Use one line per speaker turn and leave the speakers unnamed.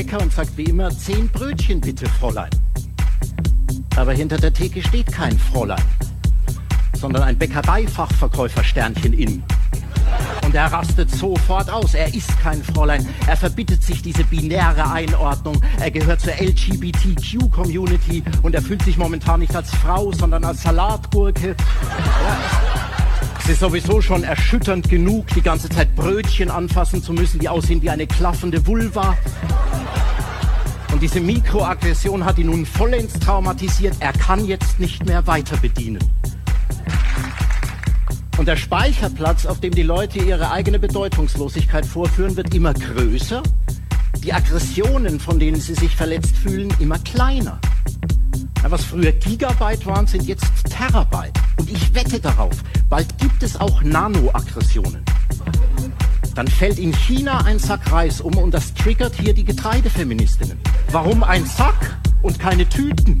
Bäcker und sagt wie immer, zehn Brötchen bitte, Fräulein. Aber hinter der Theke steht kein Fräulein, sondern ein Bäckereifachverkäufer-Sternchen in. Und er rastet sofort aus. Er ist kein Fräulein. Er verbittet sich diese binäre Einordnung. Er gehört zur LGBTQ-Community und er fühlt sich momentan nicht als Frau, sondern als Salatgurke. Es ist sowieso schon erschütternd genug, die ganze Zeit Brötchen anfassen zu müssen, die aussehen wie eine klaffende Vulva. Und diese Mikroaggression hat ihn nun vollends traumatisiert. Er kann jetzt nicht mehr weiter bedienen. Und der Speicherplatz, auf dem die Leute ihre eigene Bedeutungslosigkeit vorführen, wird immer größer. Die Aggressionen, von denen sie sich verletzt fühlen, immer kleiner. Ja, was früher Gigabyte waren, sind jetzt Terabyte. Und ich wette darauf, bald gibt es auch Nanoaggressionen. Dann fällt in China ein Sack Reis um und das triggert hier die Getreidefeministinnen. Warum ein Sack und keine Tüten?